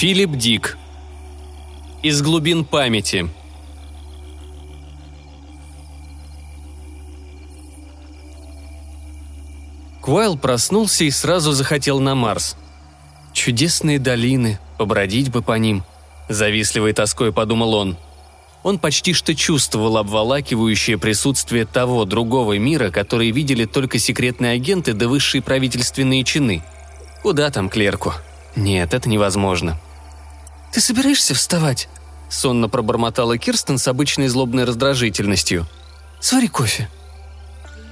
Филипп Дик. Из глубин памяти. Куайл проснулся и сразу захотел на Марс. Чудесные долины, побродить бы по ним. Завистливой тоской подумал он. Он почти что чувствовал обволакивающее присутствие того другого мира, который видели только секретные агенты да высшие правительственные чины. Куда там клерку? Нет, это невозможно. «Ты собираешься вставать?» – сонно пробормотала Кирстен с обычной злобной раздражительностью. «Свари кофе».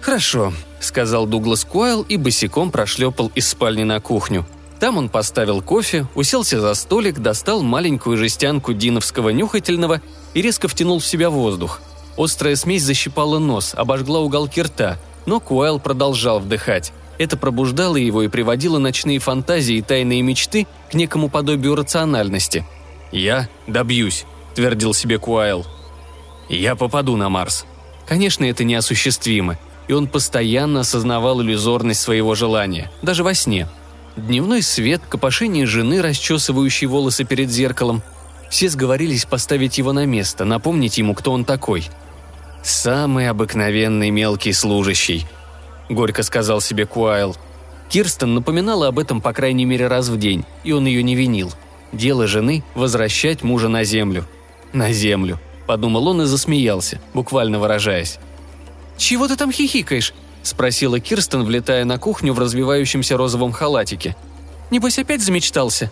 «Хорошо», – сказал Дуглас Куайл и босиком прошлепал из спальни на кухню. Там он поставил кофе, уселся за столик, достал маленькую жестянку диновского нюхательного и резко втянул в себя воздух. Острая смесь защипала нос, обожгла уголки рта, но Куайл продолжал вдыхать. Это пробуждало его и приводило ночные фантазии и тайные мечты к некому подобию рациональности. «Я добьюсь», — твердил себе Куайл. «Я попаду на Марс». Конечно, это неосуществимо, и он постоянно осознавал иллюзорность своего желания, даже во сне. Дневной свет, копошение жены, расчесывающей волосы перед зеркалом. Все сговорились поставить его на место, напомнить ему, кто он такой. «Самый обыкновенный мелкий служащий», — горько сказал себе Куайл. Кирстен напоминала об этом по крайней мере раз в день, и он ее не винил. Дело жены – возвращать мужа на землю. На землю, подумал он и засмеялся, буквально выражаясь. «Чего ты там хихикаешь?» – спросила Кирстен, влетая на кухню в развивающемся розовом халатике. «Небось опять замечтался?»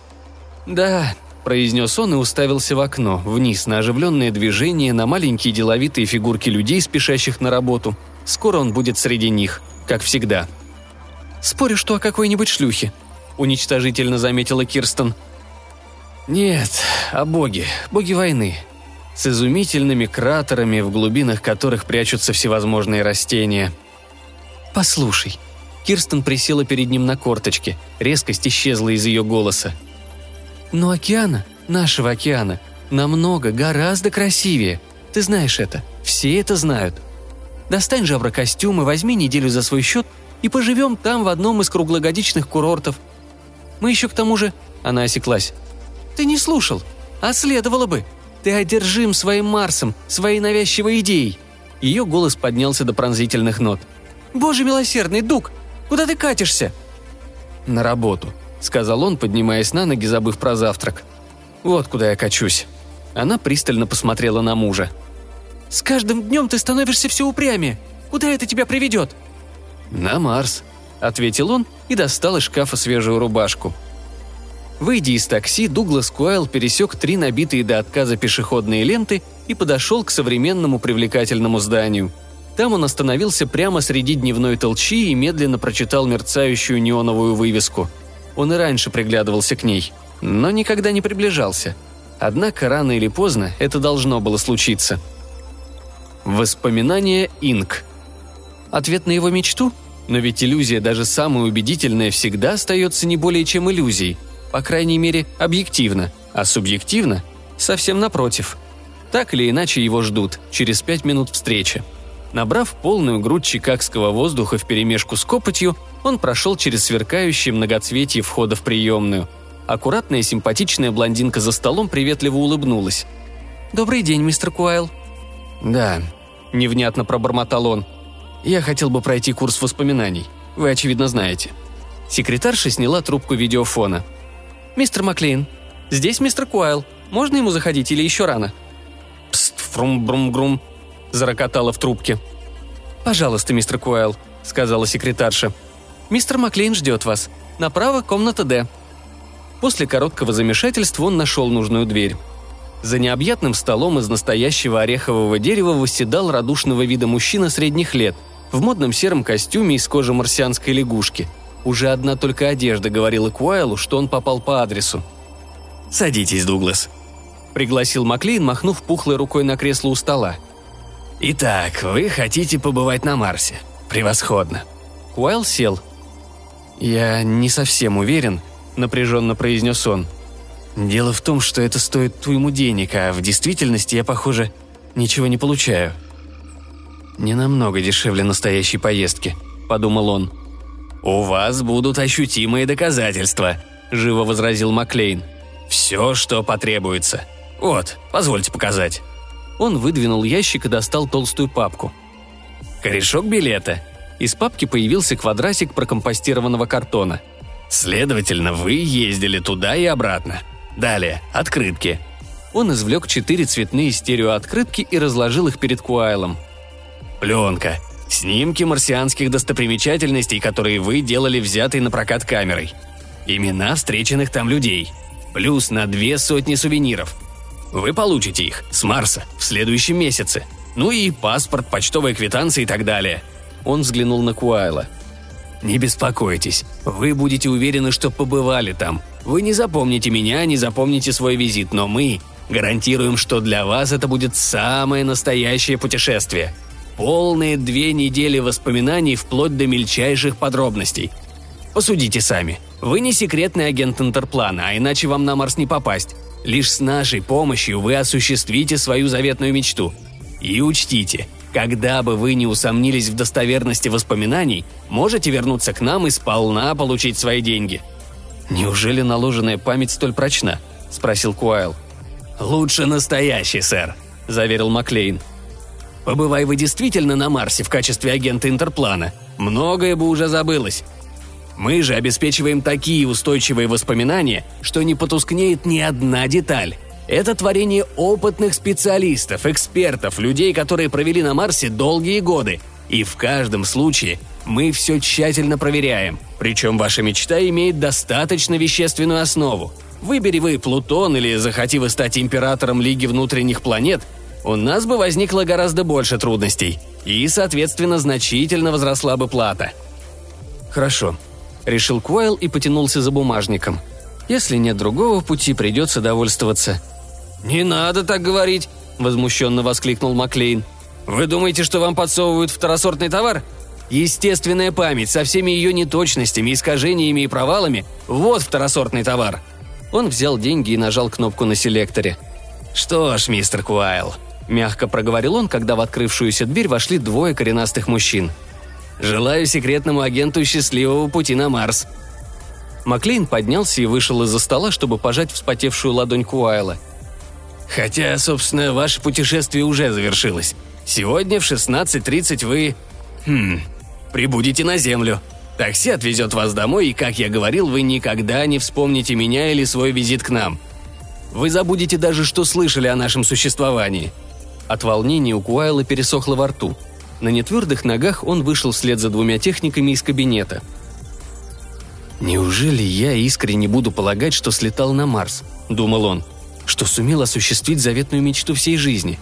«Да», – произнес он и уставился в окно, вниз, на оживленное движение, на маленькие деловитые фигурки людей, спешащих на работу. Скоро он будет среди них – как всегда. «Спорю, что о какой-нибудь шлюхе», — уничтожительно заметила Кирстен. «Нет, о боге, боге войны», с изумительными кратерами, в глубинах которых прячутся всевозможные растения. «Послушай». Кирстен присела перед ним на корточке, резкость исчезла из ее голоса. «Но океана, нашего океана, намного, гораздо красивее. Ты знаешь это, все это знают. Достань же костюм и возьми неделю за свой счет и поживем там в одном из круглогодичных курортов. Мы еще к тому же...» Она осеклась. «Ты не слушал. А следовало бы. Ты одержим своим Марсом, своей навязчивой идеей». Ее голос поднялся до пронзительных нот. «Боже милосердный, Дуг! Куда ты катишься?» «На работу», — сказал он, поднимаясь на ноги, забыв про завтрак. «Вот куда я качусь». Она пристально посмотрела на мужа. С каждым днем ты становишься все упрямее. Куда это тебя приведет?» «На Марс», — ответил он и достал из шкафа свежую рубашку. Выйдя из такси, Дуглас Куайл пересек три набитые до отказа пешеходные ленты и подошел к современному привлекательному зданию. Там он остановился прямо среди дневной толчи и медленно прочитал мерцающую неоновую вывеску. Он и раньше приглядывался к ней, но никогда не приближался. Однако рано или поздно это должно было случиться – Воспоминания Инк. Ответ на его мечту? Но ведь иллюзия, даже самая убедительная, всегда остается не более чем иллюзией. По крайней мере, объективно. А субъективно? Совсем напротив. Так или иначе его ждут, через пять минут встречи. Набрав полную грудь чикагского воздуха вперемешку с копотью, он прошел через сверкающие многоцветие входа в приемную. Аккуратная симпатичная блондинка за столом приветливо улыбнулась. «Добрый день, мистер Куайл». «Да, – невнятно пробормотал он. «Я хотел бы пройти курс воспоминаний. Вы, очевидно, знаете». Секретарша сняла трубку видеофона. «Мистер Маклейн, здесь мистер Куайл. Можно ему заходить или еще рано?» «Пст, фрум-брум-грум», – зарокотала в трубке. «Пожалуйста, мистер Куайл», – сказала секретарша. «Мистер Маклейн ждет вас. Направо комната Д». После короткого замешательства он нашел нужную дверь. За необъятным столом из настоящего орехового дерева восседал радушного вида мужчина средних лет, в модном сером костюме из кожи марсианской лягушки. Уже одна только одежда говорила Куайлу, что он попал по адресу. «Садитесь, Дуглас», — пригласил Маклейн, махнув пухлой рукой на кресло у стола. «Итак, вы хотите побывать на Марсе. Превосходно». Куайл сел. «Я не совсем уверен», — напряженно произнес он. Дело в том, что это стоит уйму денег, а в действительности я, похоже, ничего не получаю. Не намного дешевле настоящей поездки, подумал он. У вас будут ощутимые доказательства, живо возразил Маклейн. Все, что потребуется. Вот, позвольте показать». Он выдвинул ящик и достал толстую папку. «Корешок билета». Из папки появился квадратик прокомпостированного картона. «Следовательно, вы ездили туда и обратно. Далее, открытки». Он извлек четыре цветные стереооткрытки и разложил их перед Куайлом. «Пленка. Снимки марсианских достопримечательностей, которые вы делали взятой на прокат камерой. Имена встреченных там людей. Плюс на две сотни сувениров. Вы получите их с Марса в следующем месяце. Ну и паспорт, почтовая квитанция и так далее. Он взглянул на Куайла. «Не беспокойтесь, вы будете уверены, что побывали там. Вы не запомните меня, не запомните свой визит, но мы гарантируем, что для вас это будет самое настоящее путешествие. Полные две недели воспоминаний вплоть до мельчайших подробностей. Посудите сами. Вы не секретный агент Интерплана, а иначе вам на Марс не попасть. Лишь с нашей помощью вы осуществите свою заветную мечту. И учтите, когда бы вы не усомнились в достоверности воспоминаний, можете вернуться к нам и сполна получить свои деньги». «Неужели наложенная память столь прочна?» – спросил Куайл. «Лучше настоящий, сэр», – заверил Маклейн. «Побывай вы действительно на Марсе в качестве агента Интерплана. Многое бы уже забылось. Мы же обеспечиваем такие устойчивые воспоминания, что не потускнеет ни одна деталь. Это творение опытных специалистов, экспертов, людей, которые провели на Марсе долгие годы. И в каждом случае мы все тщательно проверяем. Причем ваша мечта имеет достаточно вещественную основу. Выбери вы Плутон или захоти вы стать императором Лиги внутренних планет, у нас бы возникло гораздо больше трудностей. И, соответственно, значительно возросла бы плата. Хорошо, решил Куайл и потянулся за бумажником. Если нет другого пути, придется довольствоваться. «Не надо так говорить!» – возмущенно воскликнул Маклейн. «Вы думаете, что вам подсовывают второсортный товар? Естественная память со всеми ее неточностями, искажениями и провалами – вот второсортный товар!» Он взял деньги и нажал кнопку на селекторе. «Что ж, мистер Куайл», – мягко проговорил он, когда в открывшуюся дверь вошли двое коренастых мужчин – Желаю секретному агенту счастливого пути на Марс». Маклейн поднялся и вышел из-за стола, чтобы пожать вспотевшую ладонь Куайла. «Хотя, собственно, ваше путешествие уже завершилось. Сегодня в 16.30 вы... Хм... Прибудете на Землю. Такси отвезет вас домой, и, как я говорил, вы никогда не вспомните меня или свой визит к нам. Вы забудете даже, что слышали о нашем существовании». От волнения у Куайла пересохло во рту – на нетвердых ногах он вышел вслед за двумя техниками из кабинета. «Неужели я искренне буду полагать, что слетал на Марс?» – думал он. «Что сумел осуществить заветную мечту всей жизни?»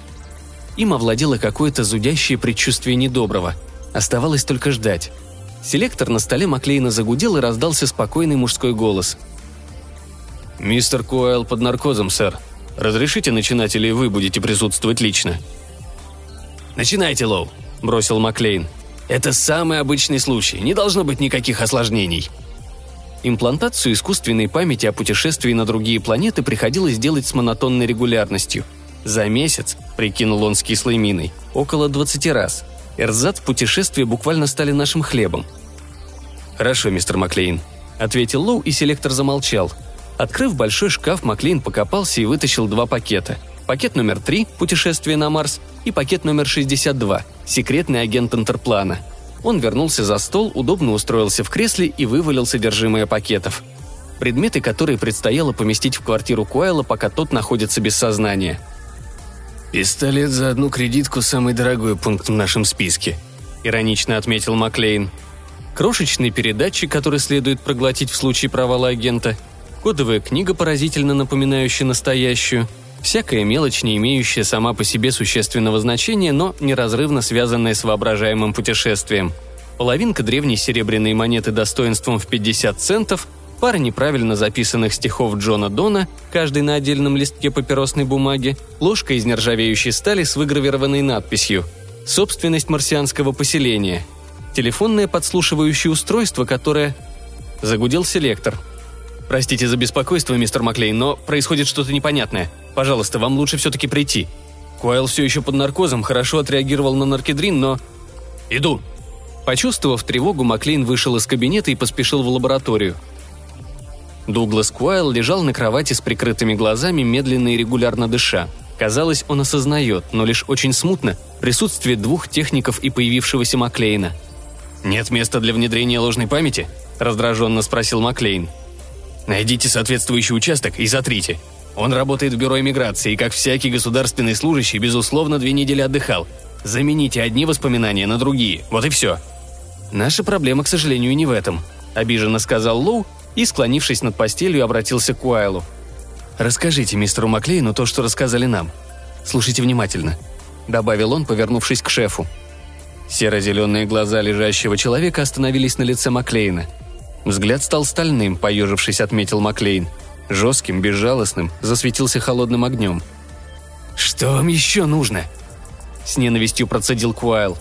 Им овладело какое-то зудящее предчувствие недоброго. Оставалось только ждать. Селектор на столе Маклейна загудел и раздался спокойный мужской голос. «Мистер Куайл под наркозом, сэр. Разрешите начинать или вы будете присутствовать лично?» «Начинайте, Лоу», бросил Маклейн. «Это самый обычный случай, не должно быть никаких осложнений». Имплантацию искусственной памяти о путешествии на другие планеты приходилось делать с монотонной регулярностью. За месяц, прикинул он с кислой миной, около 20 раз. Эрзац путешествия буквально стали нашим хлебом. «Хорошо, мистер Маклейн», — ответил Лоу, и селектор замолчал. Открыв большой шкаф, Маклейн покопался и вытащил два пакета — Пакет номер 3 «Путешествие на Марс» и пакет номер 62 «Секретный агент Интерплана». Он вернулся за стол, удобно устроился в кресле и вывалил содержимое пакетов. Предметы, которые предстояло поместить в квартиру Куайла, пока тот находится без сознания. «Пистолет за одну кредитку – самый дорогой пункт в нашем списке», – иронично отметил Маклейн. Крошечный передатчик, который следует проглотить в случае провала агента, кодовая книга, поразительно напоминающая настоящую – Всякая мелочь, не имеющая сама по себе существенного значения, но неразрывно связанная с воображаемым путешествием. Половинка древней серебряной монеты достоинством в 50 центов, пара неправильно записанных стихов Джона Дона, каждый на отдельном листке папиросной бумаги, ложка из нержавеющей стали с выгравированной надписью «Собственность марсианского поселения», телефонное подслушивающее устройство, которое... Загудел селектор – «Простите за беспокойство, мистер Маклей, но происходит что-то непонятное. Пожалуйста, вам лучше все-таки прийти. Куайл все еще под наркозом, хорошо отреагировал на наркедрин, но... Иду!» Почувствовав тревогу, Маклейн вышел из кабинета и поспешил в лабораторию. Дуглас Куайл лежал на кровати с прикрытыми глазами, медленно и регулярно дыша. Казалось, он осознает, но лишь очень смутно, присутствие двух техников и появившегося Маклейна. «Нет места для внедрения ложной памяти?» – раздраженно спросил Маклейн. «Найдите соответствующий участок и затрите. Он работает в бюро иммиграции и, как всякий государственный служащий, безусловно, две недели отдыхал. Замените одни воспоминания на другие. Вот и все». «Наша проблема, к сожалению, не в этом», – обиженно сказал Лоу и, склонившись над постелью, обратился к Уайлу. «Расскажите мистеру Маклейну то, что рассказали нам. Слушайте внимательно», – добавил он, повернувшись к шефу. Серо-зеленые глаза лежащего человека остановились на лице Маклейна. Взгляд стал стальным, поежившись, отметил Маклейн. Жестким, безжалостным, засветился холодным огнем. «Что вам еще нужно?» С ненавистью процедил Куайл.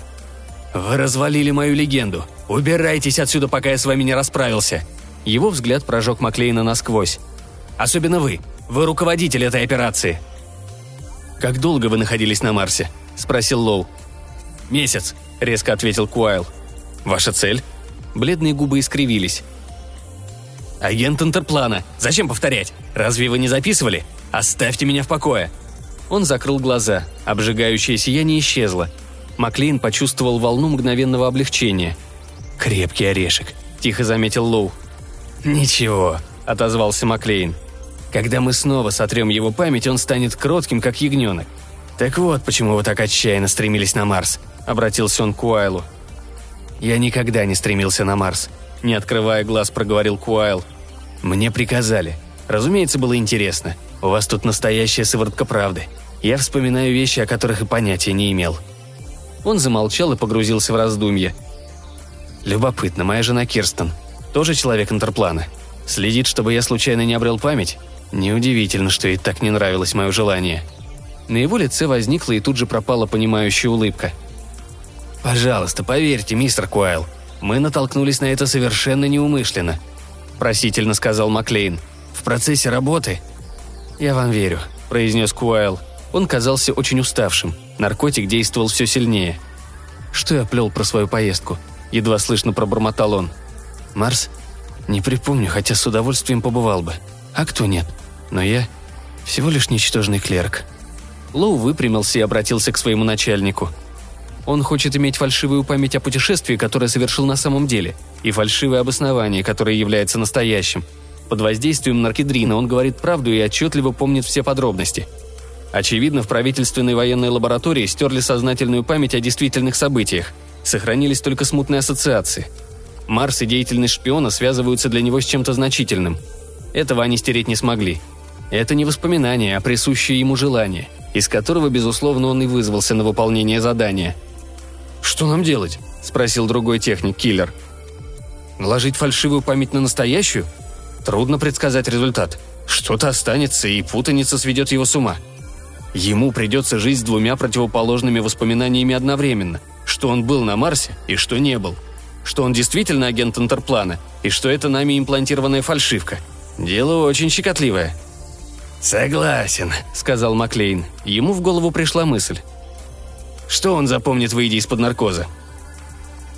«Вы развалили мою легенду. Убирайтесь отсюда, пока я с вами не расправился». Его взгляд прожег Маклейна насквозь. «Особенно вы. Вы руководитель этой операции». «Как долго вы находились на Марсе?» – спросил Лоу. «Месяц», – резко ответил Куайл. «Ваша цель?» Бледные губы искривились. «Агент Интерплана. Зачем повторять? Разве вы не записывали? Оставьте меня в покое!» Он закрыл глаза. Обжигающее сияние исчезло. Маклейн почувствовал волну мгновенного облегчения. «Крепкий орешек», – тихо заметил Лоу. «Ничего», – отозвался Маклейн. «Когда мы снова сотрем его память, он станет кротким, как ягненок. Так вот, почему вы так отчаянно стремились на Марс», – обратился он к Куайлу. «Я никогда не стремился на Марс», – не открывая глаз, проговорил Куайл. «Мне приказали. Разумеется, было интересно. У вас тут настоящая сыворотка правды. Я вспоминаю вещи, о которых и понятия не имел». Он замолчал и погрузился в раздумье. «Любопытно, моя жена Кирстен. Тоже человек интерплана. Следит, чтобы я случайно не обрел память? Неудивительно, что ей так не нравилось мое желание». На его лице возникла и тут же пропала понимающая улыбка. «Пожалуйста, поверьте, мистер Куайл, мы натолкнулись на это совершенно неумышленно», – просительно сказал Маклейн. «В процессе работы...» «Я вам верю», – произнес Куайл. Он казался очень уставшим. Наркотик действовал все сильнее. «Что я плел про свою поездку?» – едва слышно пробормотал он. «Марс? Не припомню, хотя с удовольствием побывал бы. А кто нет? Но я всего лишь ничтожный клерк». Лоу выпрямился и обратился к своему начальнику. Он хочет иметь фальшивую память о путешествии, которое совершил на самом деле, и фальшивое обоснование, которое является настоящим. Под воздействием наркедрина он говорит правду и отчетливо помнит все подробности. Очевидно, в правительственной военной лаборатории стерли сознательную память о действительных событиях. Сохранились только смутные ассоциации. Марс и деятельность шпиона связываются для него с чем-то значительным. Этого они стереть не смогли. Это не воспоминание, а присущее ему желание – из которого, безусловно, он и вызвался на выполнение задания. «Что нам делать?» – спросил другой техник, киллер. «Наложить фальшивую память на настоящую? Трудно предсказать результат. Что-то останется, и путаница сведет его с ума. Ему придется жить с двумя противоположными воспоминаниями одновременно, что он был на Марсе и что не был. Что он действительно агент Интерплана, и что это нами имплантированная фальшивка. Дело очень щекотливое – «Согласен», — сказал Маклейн. Ему в голову пришла мысль. «Что он запомнит, выйдя из-под наркоза?»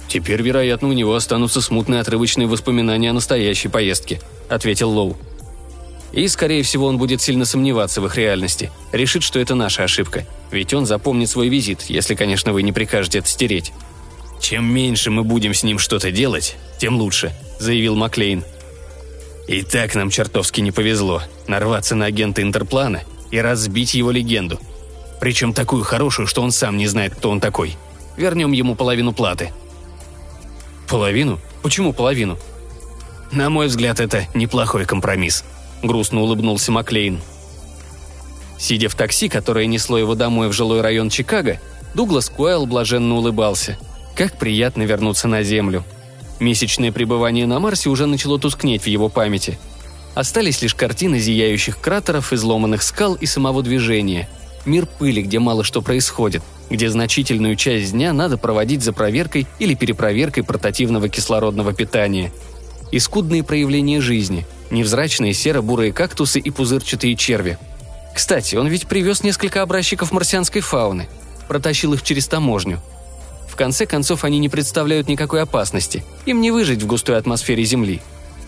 «Теперь, вероятно, у него останутся смутные отрывочные воспоминания о настоящей поездке», — ответил Лоу. «И, скорее всего, он будет сильно сомневаться в их реальности. Решит, что это наша ошибка. Ведь он запомнит свой визит, если, конечно, вы не прикажете это стереть». «Чем меньше мы будем с ним что-то делать, тем лучше», — заявил Маклейн. И так нам чертовски не повезло нарваться на агента Интерплана и разбить его легенду. Причем такую хорошую, что он сам не знает, кто он такой. Вернем ему половину платы. Половину? Почему половину? На мой взгляд, это неплохой компромисс. Грустно улыбнулся Маклейн. Сидя в такси, которое несло его домой в жилой район Чикаго, Дуглас Куэлл блаженно улыбался. Как приятно вернуться на Землю – Месячное пребывание на Марсе уже начало тускнеть в его памяти. Остались лишь картины зияющих кратеров, изломанных скал и самого движения. Мир пыли, где мало что происходит, где значительную часть дня надо проводить за проверкой или перепроверкой портативного кислородного питания. И скудные проявления жизни, невзрачные серо-бурые кактусы и пузырчатые черви. Кстати, он ведь привез несколько образчиков марсианской фауны, протащил их через таможню – в конце концов, они не представляют никакой опасности. Им не выжить в густой атмосфере Земли.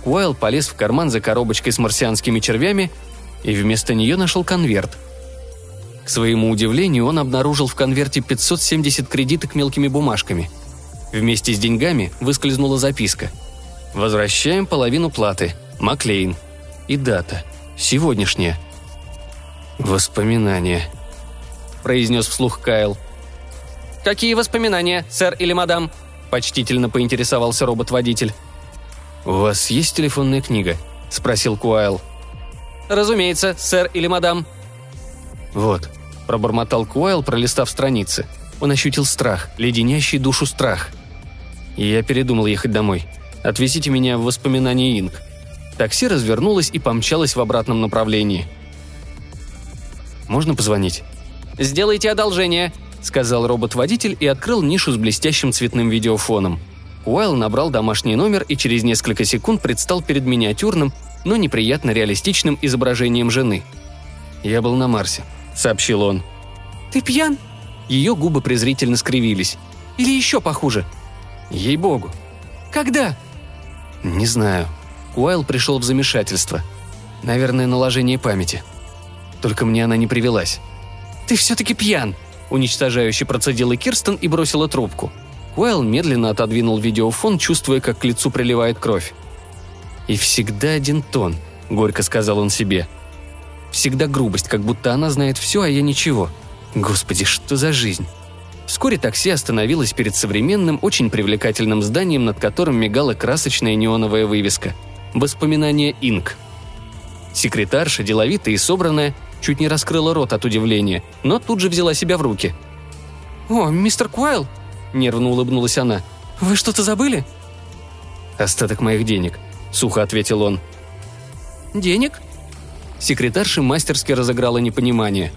Уайл полез в карман за коробочкой с марсианскими червями и вместо нее нашел конверт. К своему удивлению, он обнаружил в конверте 570 кредиток мелкими бумажками. Вместе с деньгами выскользнула записка. «Возвращаем половину платы. Маклейн». И дата. Сегодняшняя. «Воспоминания», – произнес вслух Кайл. «Какие воспоминания, сэр или мадам?» – почтительно поинтересовался робот-водитель. «У вас есть телефонная книга?» – спросил Куайл. «Разумеется, сэр или мадам». «Вот», – пробормотал Куайл, пролистав страницы. Он ощутил страх, леденящий душу страх. И я передумал ехать домой. Отвезите меня в воспоминания Инк. Такси развернулось и помчалось в обратном направлении. «Можно позвонить?» «Сделайте одолжение», – сказал робот-водитель и открыл нишу с блестящим цветным видеофоном – Уайл набрал домашний номер и через несколько секунд предстал перед миниатюрным, но неприятно реалистичным изображением жены. «Я был на Марсе», — сообщил он. «Ты пьян?» Ее губы презрительно скривились. «Или еще похуже?» «Ей-богу». «Когда?» «Не знаю». Уайл пришел в замешательство. Наверное, наложение памяти. Только мне она не привелась. «Ты все-таки пьян!» Уничтожающе процедила Кирстен и бросила трубку. Уэлл медленно отодвинул видеофон, чувствуя, как к лицу приливает кровь. «И всегда один тон», — горько сказал он себе. «Всегда грубость, как будто она знает все, а я ничего. Господи, что за жизнь?» Вскоре такси остановилось перед современным, очень привлекательным зданием, над которым мигала красочная неоновая вывеска. «Воспоминания Инк». Секретарша, деловитая и собранная, чуть не раскрыла рот от удивления, но тут же взяла себя в руки. «О, мистер Куайл, – нервно улыбнулась она. «Вы что-то забыли?» «Остаток моих денег», – сухо ответил он. «Денег?» Секретарша мастерски разыграла непонимание.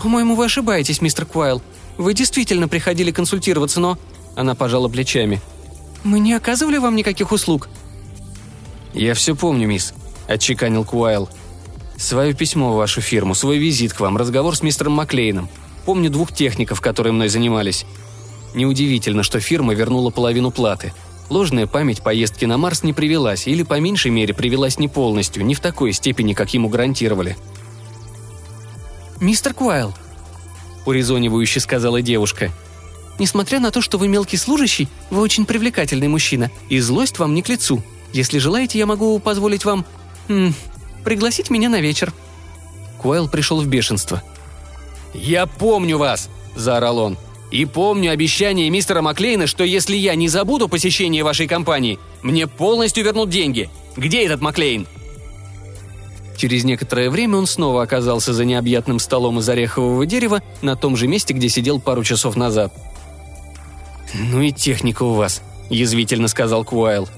«По-моему, вы ошибаетесь, мистер Куайл. Вы действительно приходили консультироваться, но...» Она пожала плечами. «Мы не оказывали вам никаких услуг?» «Я все помню, мисс», – отчеканил Куайл. «Свое письмо в вашу фирму, свой визит к вам, разговор с мистером Маклейном. Помню двух техников, которые мной занимались. Неудивительно, что фирма вернула половину платы. Ложная память поездки на Марс не привелась, или по меньшей мере привелась не полностью, не в такой степени, как ему гарантировали. «Мистер Куайл», – урезонивающе сказала девушка, – «несмотря на то, что вы мелкий служащий, вы очень привлекательный мужчина, и злость вам не к лицу. Если желаете, я могу позволить вам... М, пригласить меня на вечер». Куайл пришел в бешенство. «Я помню вас!» – заорал он – и помню обещание мистера Маклейна, что если я не забуду посещение вашей компании, мне полностью вернут деньги. Где этот Маклейн?» Через некоторое время он снова оказался за необъятным столом из орехового дерева на том же месте, где сидел пару часов назад. «Ну и техника у вас», – язвительно сказал Куайл.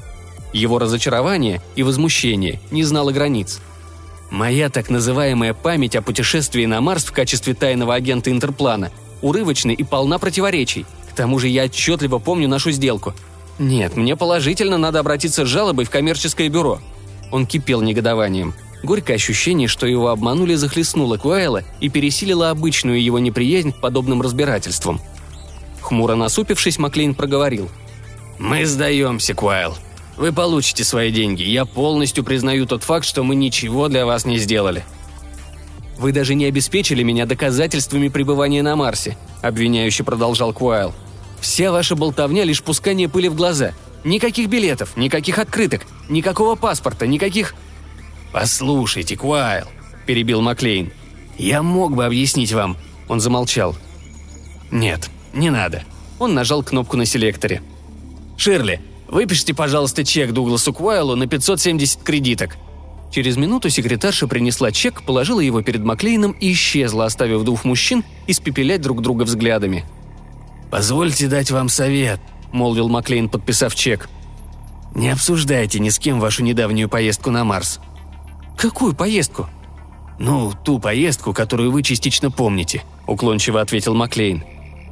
Его разочарование и возмущение не знало границ. «Моя так называемая память о путешествии на Марс в качестве тайного агента Интерплана – урывочной и полна противоречий. К тому же я отчетливо помню нашу сделку. Нет, мне положительно надо обратиться с жалобой в коммерческое бюро. Он кипел негодованием. Горькое ощущение, что его обманули, захлестнуло Куайла и пересилило обычную его неприязнь к подобным разбирательствам. Хмуро насупившись, Маклейн проговорил. «Мы сдаемся, Куайл. Вы получите свои деньги. Я полностью признаю тот факт, что мы ничего для вас не сделали. «Вы даже не обеспечили меня доказательствами пребывания на Марсе», – обвиняюще продолжал Куайл. «Вся ваша болтовня – лишь пускание пыли в глаза. Никаких билетов, никаких открыток, никакого паспорта, никаких...» «Послушайте, Куайл», – перебил Маклейн. «Я мог бы объяснить вам». Он замолчал. «Нет, не надо». Он нажал кнопку на селекторе. «Ширли, выпишите, пожалуйста, чек Дугласу Куайлу на 570 кредиток. Через минуту секретарша принесла чек, положила его перед Маклейном и исчезла, оставив двух мужчин испепелять друг друга взглядами. «Позвольте дать вам совет», — молвил Маклейн, подписав чек. «Не обсуждайте ни с кем вашу недавнюю поездку на Марс». «Какую поездку?» «Ну, ту поездку, которую вы частично помните», — уклончиво ответил Маклейн.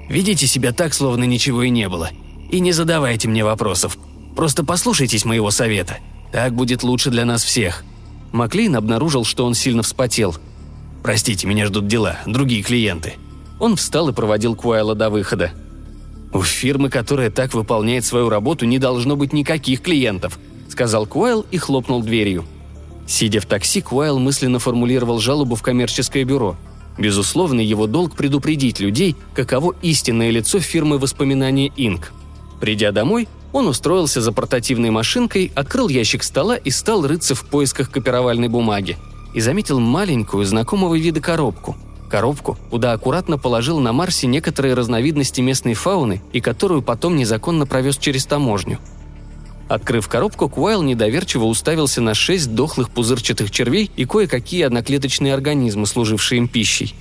«Ведите себя так, словно ничего и не было. И не задавайте мне вопросов. Просто послушайтесь моего совета. Так будет лучше для нас всех. Маклейн обнаружил, что он сильно вспотел. «Простите, меня ждут дела, другие клиенты». Он встал и проводил Куайла до выхода. «У фирмы, которая так выполняет свою работу, не должно быть никаких клиентов», — сказал Куайл и хлопнул дверью. Сидя в такси, Куайл мысленно формулировал жалобу в коммерческое бюро. Безусловно, его долг предупредить людей, каково истинное лицо фирмы воспоминания Инк. Придя домой, он устроился за портативной машинкой, открыл ящик стола и стал рыться в поисках копировальной бумаги. И заметил маленькую, знакомого вида коробку. Коробку, куда аккуратно положил на Марсе некоторые разновидности местной фауны и которую потом незаконно провез через таможню. Открыв коробку, Куайл недоверчиво уставился на шесть дохлых пузырчатых червей и кое-какие одноклеточные организмы, служившие им пищей.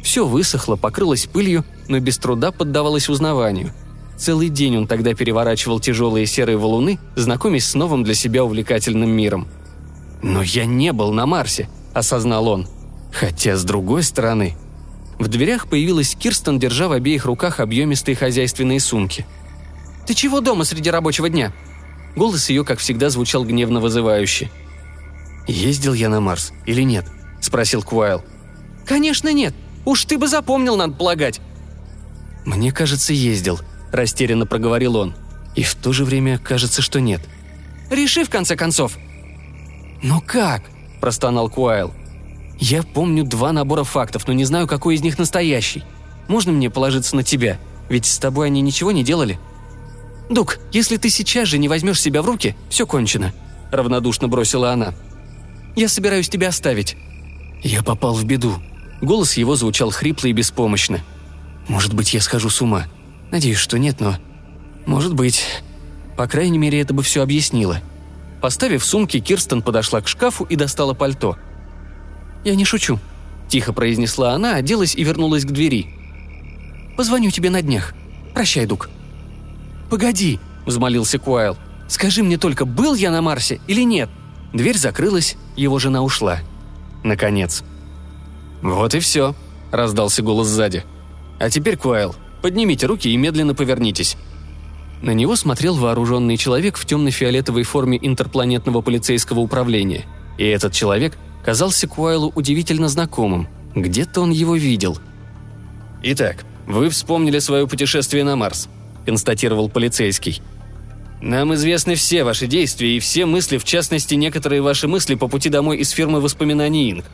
Все высохло, покрылось пылью, но без труда поддавалось узнаванию – Целый день он тогда переворачивал тяжелые серые валуны, знакомясь с новым для себя увлекательным миром. «Но я не был на Марсе», — осознал он. Хотя, с другой стороны... В дверях появилась Кирстен, держа в обеих руках объемистые хозяйственные сумки. «Ты чего дома среди рабочего дня?» Голос ее, как всегда, звучал гневно вызывающе. «Ездил я на Марс или нет?» – спросил Куайл. «Конечно нет. Уж ты бы запомнил, надо полагать». «Мне кажется, ездил», – растерянно проговорил он. «И в то же время кажется, что нет». «Реши, в конце концов». «Но как?» – простонал Куайл. «Я помню два набора фактов, но не знаю, какой из них настоящий. Можно мне положиться на тебя? Ведь с тобой они ничего не делали?» «Дук, если ты сейчас же не возьмешь себя в руки, все кончено», – равнодушно бросила она. «Я собираюсь тебя оставить». «Я попал в беду». Голос его звучал хрипло и беспомощно. «Может быть, я схожу с ума. Надеюсь, что нет, но... Может быть. По крайней мере, это бы все объяснило. Поставив сумки, Кирстен подошла к шкафу и достала пальто. «Я не шучу», – тихо произнесла она, оделась и вернулась к двери. «Позвоню тебе на днях. Прощай, Дук». «Погоди», – взмолился Куайл. «Скажи мне только, был я на Марсе или нет?» Дверь закрылась, его жена ушла. Наконец. «Вот и все», – раздался голос сзади. «А теперь, Куайл, Поднимите руки и медленно повернитесь». На него смотрел вооруженный человек в темно-фиолетовой форме интерпланетного полицейского управления. И этот человек казался Куайлу удивительно знакомым. Где-то он его видел. «Итак, вы вспомнили свое путешествие на Марс», – констатировал полицейский. «Нам известны все ваши действия и все мысли, в частности, некоторые ваши мысли по пути домой из фирмы воспоминаний Инг.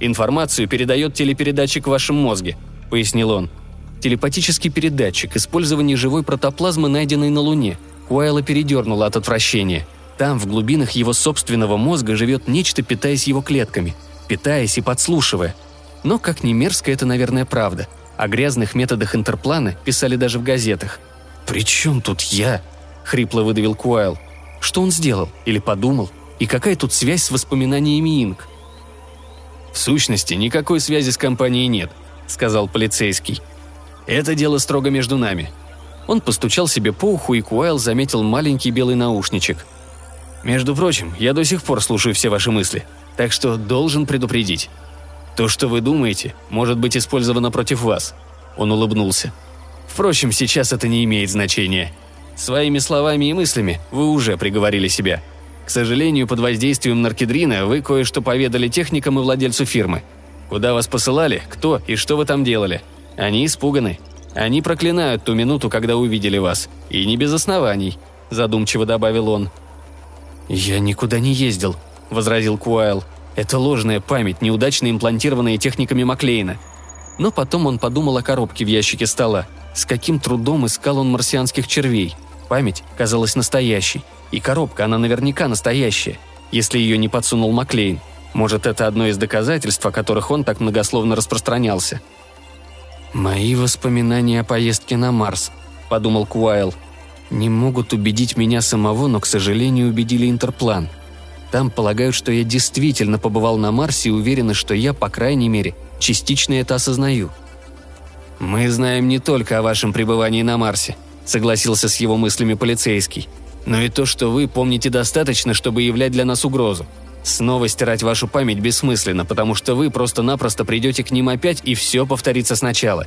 Информацию передает телепередатчик в вашем мозге», – пояснил он – Телепатический передатчик, использование живой протоплазмы, найденной на Луне. Уайла передернула от отвращения. Там, в глубинах его собственного мозга, живет нечто, питаясь его клетками. Питаясь и подслушивая. Но, как ни мерзко, это, наверное, правда. О грязных методах интерплана писали даже в газетах. «При чем тут я?» – хрипло выдавил Куайл. «Что он сделал? Или подумал? И какая тут связь с воспоминаниями Инг?» «В сущности, никакой связи с компанией нет», – сказал полицейский. Это дело строго между нами». Он постучал себе по уху, и Куайл заметил маленький белый наушничек. «Между прочим, я до сих пор слушаю все ваши мысли, так что должен предупредить. То, что вы думаете, может быть использовано против вас». Он улыбнулся. «Впрочем, сейчас это не имеет значения. Своими словами и мыслями вы уже приговорили себя. К сожалению, под воздействием наркедрина вы кое-что поведали техникам и владельцу фирмы. Куда вас посылали, кто и что вы там делали – они испуганы. Они проклинают ту минуту, когда увидели вас. И не без оснований», – задумчиво добавил он. «Я никуда не ездил», – возразил Куайл. «Это ложная память, неудачно имплантированная техниками Маклейна». Но потом он подумал о коробке в ящике стола. С каким трудом искал он марсианских червей. Память казалась настоящей. И коробка, она наверняка настоящая, если ее не подсунул Маклейн. Может, это одно из доказательств, о которых он так многословно распространялся – «Мои воспоминания о поездке на Марс», – подумал Куайл. «Не могут убедить меня самого, но, к сожалению, убедили Интерплан. Там полагают, что я действительно побывал на Марсе и уверены, что я, по крайней мере, частично это осознаю». «Мы знаем не только о вашем пребывании на Марсе», – согласился с его мыслями полицейский, «но и то, что вы помните достаточно, чтобы являть для нас угрозу. Снова стирать вашу память бессмысленно, потому что вы просто-напросто придете к ним опять и все повторится сначала.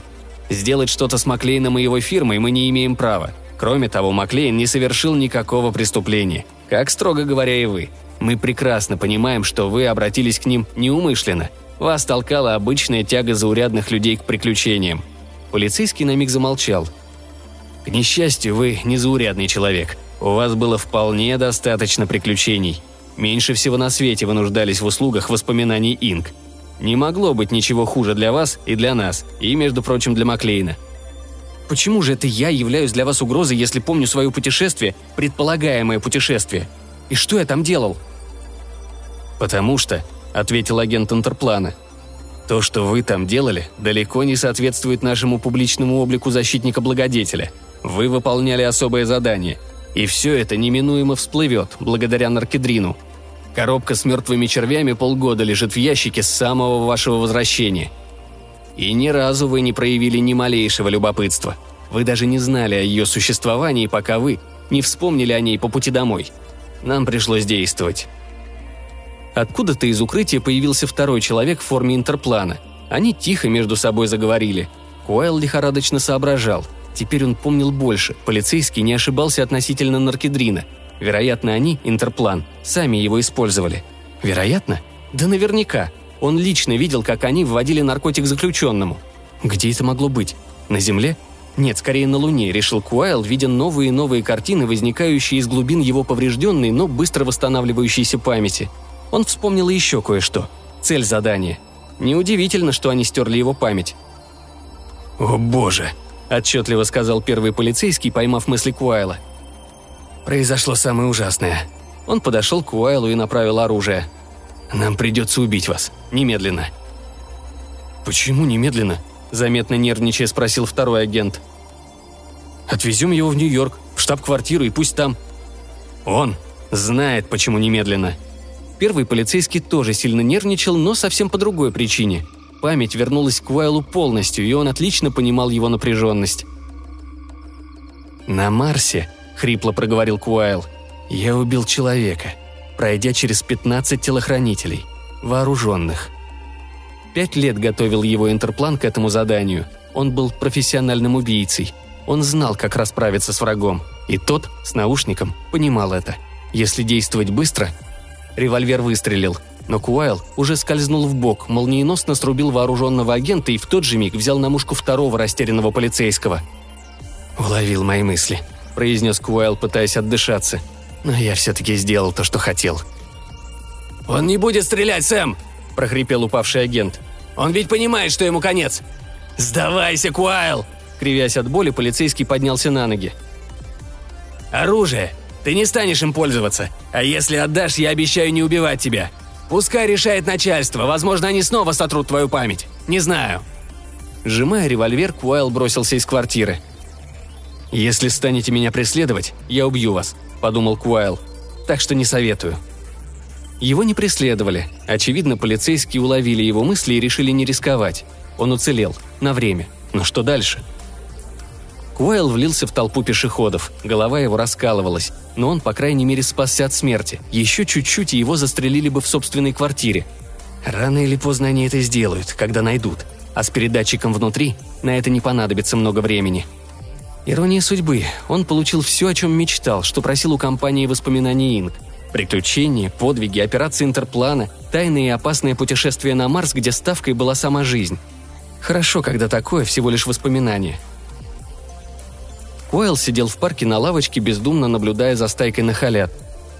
Сделать что-то с Маклейном и его фирмой мы не имеем права. Кроме того, Маклейн не совершил никакого преступления. Как, строго говоря, и вы. Мы прекрасно понимаем, что вы обратились к ним неумышленно. Вас толкала обычная тяга заурядных людей к приключениям. Полицейский на миг замолчал. «К несчастью, вы незаурядный человек», У вас было вполне достаточно приключений. Меньше всего на свете вы нуждались в услугах воспоминаний Инк. Не могло быть ничего хуже для вас и для нас, и, между прочим, для Маклейна. Почему же это я являюсь для вас угрозой, если помню свое путешествие, предполагаемое путешествие? И что я там делал?» «Потому что», — ответил агент Интерплана, — «то, что вы там делали, далеко не соответствует нашему публичному облику защитника-благодетеля. Вы выполняли особое задание, и все это неминуемо всплывет, благодаря наркедрину. Коробка с мертвыми червями полгода лежит в ящике с самого вашего возвращения — и ни разу вы не проявили ни малейшего любопытства. Вы даже не знали о ее существовании, пока вы не вспомнили о ней по пути домой. Нам пришлось действовать. Откуда-то из укрытия появился второй человек в форме интерплана. Они тихо между собой заговорили. Куайл лихорадочно соображал. Теперь он помнил больше. Полицейский не ошибался относительно наркедрина. Вероятно, они, интерплан, сами его использовали. Вероятно? Да наверняка – он лично видел, как они вводили наркотик заключенному. Где это могло быть? На Земле? Нет, скорее на Луне, решил Куайл, видя новые и новые картины, возникающие из глубин его поврежденной, но быстро восстанавливающейся памяти. Он вспомнил еще кое-что. Цель задания. Неудивительно, что они стерли его память. «О боже!» – отчетливо сказал первый полицейский, поймав мысли Куайла. «Произошло самое ужасное». Он подошел к Уайлу и направил оружие – нам придется убить вас. Немедленно». «Почему немедленно?» – заметно нервничая спросил второй агент. «Отвезем его в Нью-Йорк, в штаб-квартиру и пусть там...» «Он знает, почему немедленно». Первый полицейский тоже сильно нервничал, но совсем по другой причине. Память вернулась к Уайлу полностью, и он отлично понимал его напряженность. «На Марсе», — хрипло проговорил Куайл, — «я убил человека пройдя через 15 телохранителей, вооруженных. Пять лет готовил его интерплан к этому заданию. Он был профессиональным убийцей. Он знал, как расправиться с врагом. И тот, с наушником, понимал это. Если действовать быстро... Револьвер выстрелил, но Куайл уже скользнул в бок, молниеносно срубил вооруженного агента и в тот же миг взял на мушку второго растерянного полицейского. «Уловил мои мысли», – произнес Куайл, пытаясь отдышаться – но я все-таки сделал то, что хотел. «Он не будет стрелять, Сэм!» – прохрипел упавший агент. «Он ведь понимает, что ему конец!» «Сдавайся, Куайл!» Кривясь от боли, полицейский поднялся на ноги. «Оружие! Ты не станешь им пользоваться. А если отдашь, я обещаю не убивать тебя. Пускай решает начальство, возможно, они снова сотрут твою память. Не знаю». Сжимая револьвер, Куайл бросился из квартиры. «Если станете меня преследовать, я убью вас», – подумал Куайл. «Так что не советую». Его не преследовали. Очевидно, полицейские уловили его мысли и решили не рисковать. Он уцелел. На время. Но что дальше? Куайл влился в толпу пешеходов. Голова его раскалывалась. Но он, по крайней мере, спасся от смерти. Еще чуть-чуть, и его застрелили бы в собственной квартире. Рано или поздно они это сделают, когда найдут. А с передатчиком внутри на это не понадобится много времени – Ирония судьбы. Он получил все, о чем мечтал, что просил у компании воспоминаний Инк. Приключения, подвиги, операции Интерплана, тайные и опасные путешествия на Марс, где ставкой была сама жизнь. Хорошо, когда такое всего лишь воспоминание. Койл сидел в парке на лавочке, бездумно наблюдая за стайкой нахалят.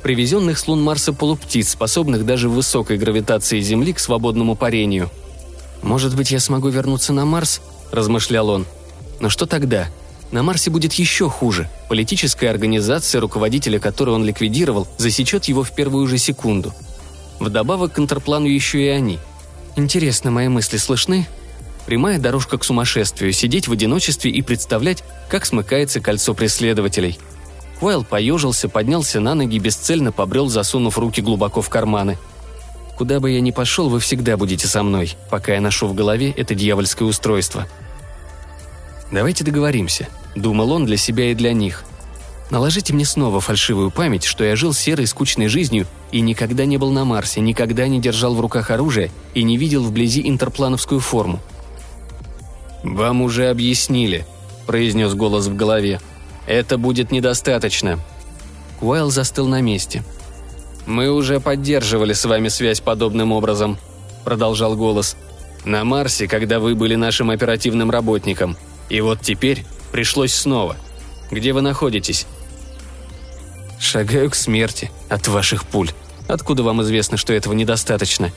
Привезенных с лун Марса полуптиц, способных даже в высокой гравитации Земли к свободному парению. «Может быть, я смогу вернуться на Марс?» – размышлял он. «Но что тогда?» – на Марсе будет еще хуже. Политическая организация, руководителя которой он ликвидировал, засечет его в первую же секунду. Вдобавок к интерплану еще и они. Интересно, мои мысли слышны? Прямая дорожка к сумасшествию, сидеть в одиночестве и представлять, как смыкается кольцо преследователей. Куайл поежился, поднялся на ноги, бесцельно побрел, засунув руки глубоко в карманы. «Куда бы я ни пошел, вы всегда будете со мной, пока я ношу в голове это дьявольское устройство», «Давайте договоримся», — думал он для себя и для них. «Наложите мне снова фальшивую память, что я жил серой скучной жизнью и никогда не был на Марсе, никогда не держал в руках оружие и не видел вблизи интерплановскую форму». «Вам уже объяснили», — произнес голос в голове. «Это будет недостаточно». Куайл застыл на месте. «Мы уже поддерживали с вами связь подобным образом», — продолжал голос. «На Марсе, когда вы были нашим оперативным работником. И вот теперь пришлось снова. Где вы находитесь?» Шагаю к смерти от ваших пуль. Откуда вам известно, что этого недостаточно?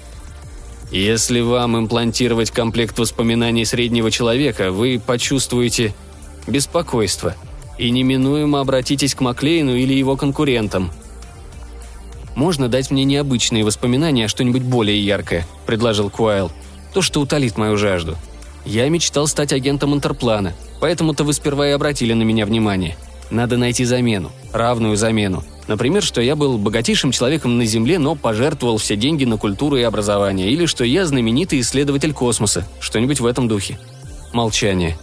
Если вам имплантировать комплект воспоминаний среднего человека, вы почувствуете беспокойство и неминуемо обратитесь к Маклейну или его конкурентам. «Можно дать мне необычные воспоминания, а что-нибудь более яркое», – предложил Куайл. «То, что утолит мою жажду. Я мечтал стать агентом Интерплана, поэтому-то вы сперва и обратили на меня внимание. Надо найти замену, равную замену. Например, что я был богатейшим человеком на Земле, но пожертвовал все деньги на культуру и образование, или что я знаменитый исследователь космоса, что-нибудь в этом духе. Молчание.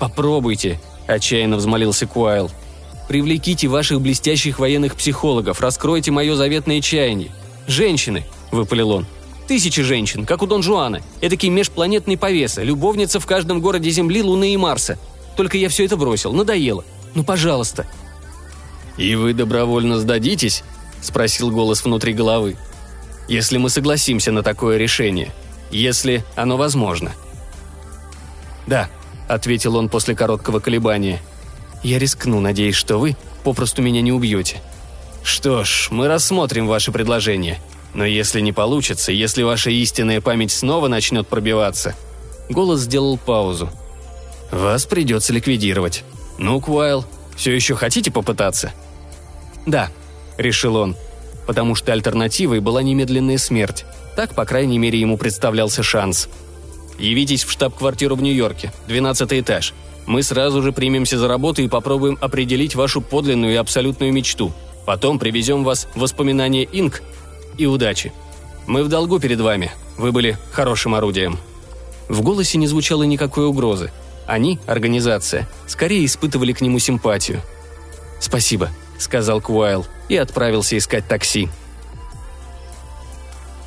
«Попробуйте», – отчаянно взмолился Куайл. «Привлеките ваших блестящих военных психологов, раскройте мое заветное чаяние. Женщины», – выпалил он, Тысячи женщин, как у Дон Жуана. Эдакий межпланетный повеса, любовница в каждом городе Земли, Луны и Марса. Только я все это бросил, надоело. Ну, пожалуйста». «И вы добровольно сдадитесь?» – спросил голос внутри головы. «Если мы согласимся на такое решение. Если оно возможно». «Да», – ответил он после короткого колебания. «Я рискну, надеясь, что вы попросту меня не убьете». «Что ж, мы рассмотрим ваше предложение. Но если не получится, если ваша истинная память снова начнет пробиваться...» Голос сделал паузу. «Вас придется ликвидировать. Ну, Квайл, все еще хотите попытаться?» «Да», — решил он, потому что альтернативой была немедленная смерть. Так, по крайней мере, ему представлялся шанс. «Явитесь в штаб-квартиру в Нью-Йорке, 12 этаж. Мы сразу же примемся за работу и попробуем определить вашу подлинную и абсолютную мечту. Потом привезем вас в воспоминания Инк и удачи. Мы в долгу перед вами. Вы были хорошим орудием». В голосе не звучало никакой угрозы. Они, организация, скорее испытывали к нему симпатию. «Спасибо», — сказал Куайл и отправился искать такси.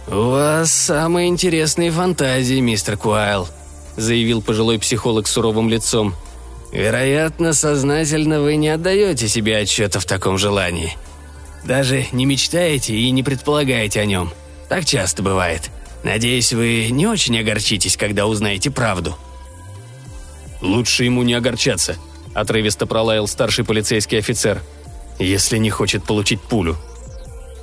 «У вас самые интересные фантазии, мистер Куайл», — заявил пожилой психолог суровым лицом. «Вероятно, сознательно вы не отдаете себе отчета в таком желании. Даже не мечтаете и не предполагаете о нем. Так часто бывает. Надеюсь, вы не очень огорчитесь, когда узнаете правду». «Лучше ему не огорчаться», – отрывисто пролаял старший полицейский офицер. «Если не хочет получить пулю».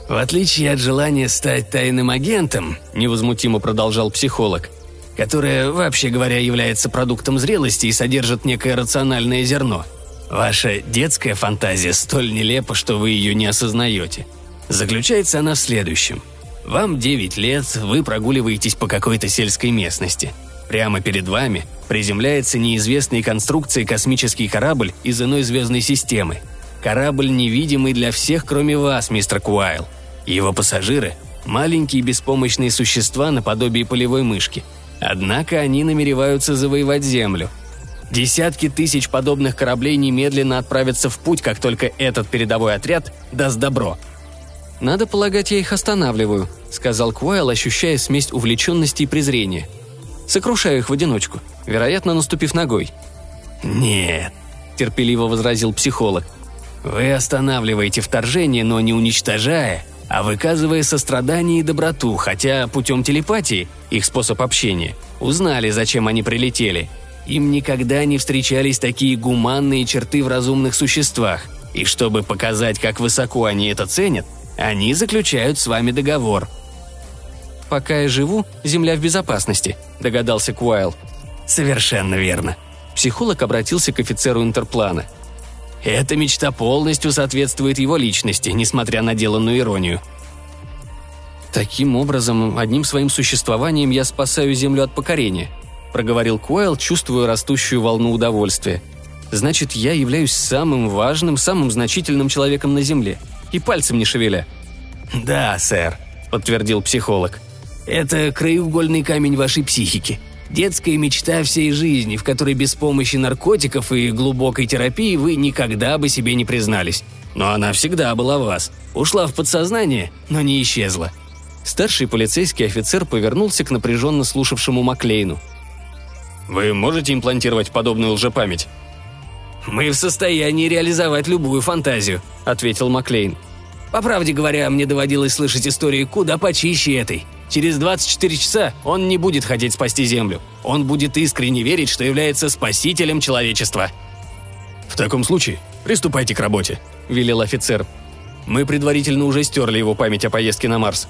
«В отличие от желания стать тайным агентом», – невозмутимо продолжал психолог, которое, вообще говоря, является продуктом зрелости и содержит некое рациональное зерно – Ваша детская фантазия столь нелепа, что вы ее не осознаете. Заключается она в следующем. Вам 9 лет, вы прогуливаетесь по какой-то сельской местности. Прямо перед вами приземляется неизвестной конструкции космический корабль из иной звездной системы. Корабль невидимый для всех, кроме вас, мистер Куайл. Его пассажиры – маленькие беспомощные существа наподобие полевой мышки. Однако они намереваются завоевать Землю – Десятки тысяч подобных кораблей немедленно отправятся в путь, как только этот передовой отряд даст добро. «Надо полагать, я их останавливаю», — сказал Куайл, ощущая смесь увлеченности и презрения. «Сокрушаю их в одиночку, вероятно, наступив ногой». «Нет», — терпеливо возразил психолог. «Вы останавливаете вторжение, но не уничтожая, а выказывая сострадание и доброту, хотя путем телепатии, их способ общения, узнали, зачем они прилетели, им никогда не встречались такие гуманные черты в разумных существах, и чтобы показать, как высоко они это ценят, они заключают с вами договор. «Пока я живу, Земля в безопасности», – догадался Куайл. «Совершенно верно». Психолог обратился к офицеру Интерплана. «Эта мечта полностью соответствует его личности, несмотря на деланную иронию». Таким образом, одним своим существованием я спасаю Землю от покорения –— проговорил Куайл, чувствуя растущую волну удовольствия. «Значит, я являюсь самым важным, самым значительным человеком на Земле. И пальцем не шевеля». «Да, сэр», — подтвердил психолог. «Это краеугольный камень вашей психики. Детская мечта всей жизни, в которой без помощи наркотиков и глубокой терапии вы никогда бы себе не признались. Но она всегда была вас. Ушла в подсознание, но не исчезла». Старший полицейский офицер повернулся к напряженно слушавшему Маклейну – вы можете имплантировать подобную лжепамять?» «Мы в состоянии реализовать любую фантазию», — ответил Маклейн. «По правде говоря, мне доводилось слышать истории куда почище этой. Через 24 часа он не будет хотеть спасти Землю. Он будет искренне верить, что является спасителем человечества». «В таком случае приступайте к работе», — велел офицер. Мы предварительно уже стерли его память о поездке на Марс».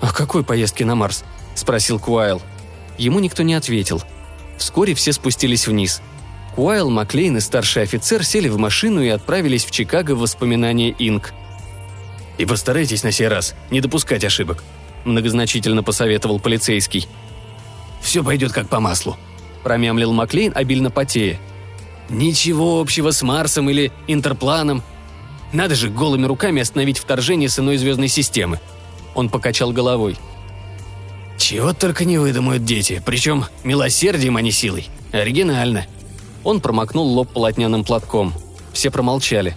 «О какой поездке на Марс?» – спросил Куайл. Ему никто не ответил. Вскоре все спустились вниз. Куайл, Маклейн и старший офицер сели в машину и отправились в Чикаго в воспоминания Инк. «И постарайтесь на сей раз не допускать ошибок», – многозначительно посоветовал полицейский. «Все пойдет как по маслу», – промямлил Маклейн, обильно потея. «Ничего общего с Марсом или Интерпланом. Надо же голыми руками остановить вторжение с иной звездной системы». Он покачал головой. «Чего только не выдумают дети, причем милосердием, а не силой. Оригинально». Он промокнул лоб полотняным платком. Все промолчали.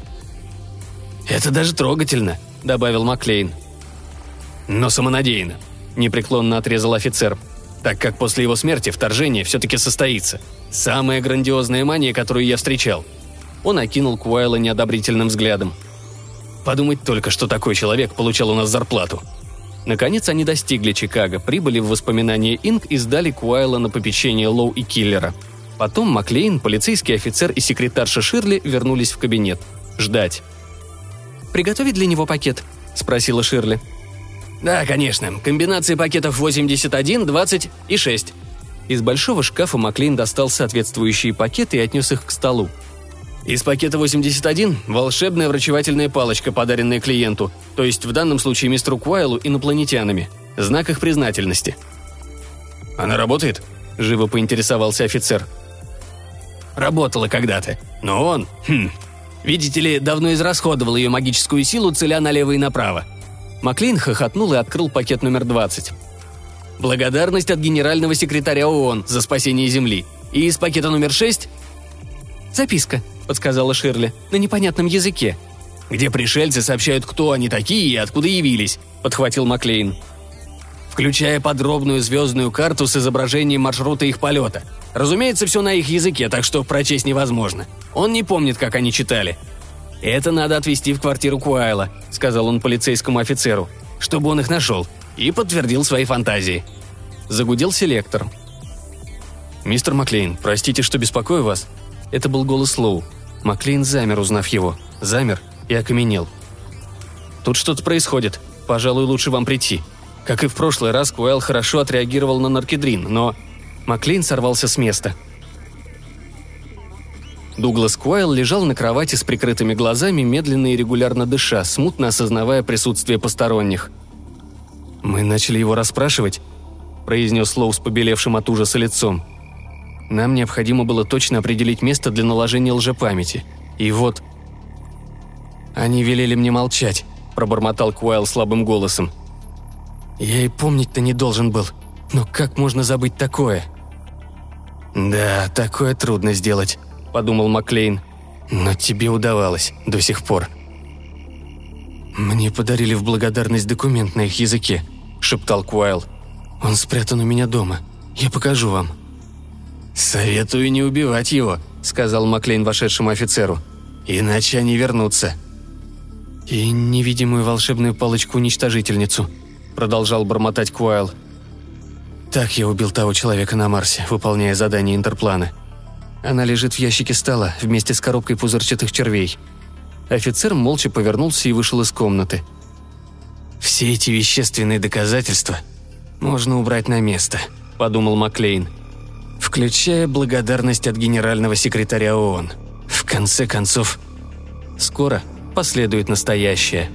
«Это даже трогательно», — добавил Маклейн. «Но самонадеянно», — непреклонно отрезал офицер так как после его смерти вторжение все-таки состоится. Самая грандиозная мания, которую я встречал. Он окинул Куайла неодобрительным взглядом. Подумать только, что такой человек получал у нас зарплату. Наконец они достигли Чикаго, прибыли в воспоминания Инк и сдали Куайла на попечение Лоу и Киллера. Потом Маклейн, полицейский офицер и секретарша Ширли вернулись в кабинет. Ждать. «Приготовить для него пакет?» – спросила Ширли. «Да, конечно. Комбинации пакетов 81, 20 и 6». Из большого шкафа Маклин достал соответствующие пакеты и отнес их к столу. Из пакета 81 – волшебная врачевательная палочка, подаренная клиенту, то есть в данном случае мистеру Куайлу инопланетянами. Знак их признательности. «Она работает?» – живо поинтересовался офицер. «Работала когда-то. Но он, хм, видите ли, давно израсходовал ее магическую силу, целя налево и направо. Маклин хохотнул и открыл пакет номер 20. «Благодарность от генерального секретаря ООН за спасение Земли. И из пакета номер 6...» «Записка», — подсказала Ширли, — «на непонятном языке». «Где пришельцы сообщают, кто они такие и откуда явились», — подхватил Маклейн. «Включая подробную звездную карту с изображением маршрута их полета. Разумеется, все на их языке, так что прочесть невозможно. Он не помнит, как они читали. «Это надо отвезти в квартиру Куайла», — сказал он полицейскому офицеру, «чтобы он их нашел и подтвердил свои фантазии». Загудел селектор. «Мистер Маклейн, простите, что беспокою вас». Это был голос Лоу. Маклейн замер, узнав его. Замер и окаменел. «Тут что-то происходит. Пожалуй, лучше вам прийти. Как и в прошлый раз, Куайл хорошо отреагировал на наркедрин, но...» Маклейн сорвался с места. Дуглас Куайл лежал на кровати с прикрытыми глазами, медленно и регулярно дыша, смутно осознавая присутствие посторонних. «Мы начали его расспрашивать», – произнес Лоу с побелевшим от ужаса лицом. «Нам необходимо было точно определить место для наложения лжепамяти. И вот...» «Они велели мне молчать», – пробормотал Куайл слабым голосом. «Я и помнить-то не должен был. Но как можно забыть такое?» «Да, такое трудно сделать», – подумал Маклейн. «Но тебе удавалось до сих пор». «Мне подарили в благодарность документ на их языке», – шептал Куайл. «Он спрятан у меня дома. Я покажу вам». «Советую не убивать его», – сказал Маклейн вошедшему офицеру. «Иначе они вернутся». «И невидимую волшебную палочку-уничтожительницу», – продолжал бормотать Куайл. «Так я убил того человека на Марсе, выполняя задание Интерплана. Она лежит в ящике стола вместе с коробкой пузырчатых червей. Офицер молча повернулся и вышел из комнаты. «Все эти вещественные доказательства можно убрать на место», – подумал Маклейн. «Включая благодарность от генерального секретаря ООН. В конце концов, скоро последует настоящее».